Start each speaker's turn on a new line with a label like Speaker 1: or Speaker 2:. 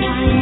Speaker 1: wine.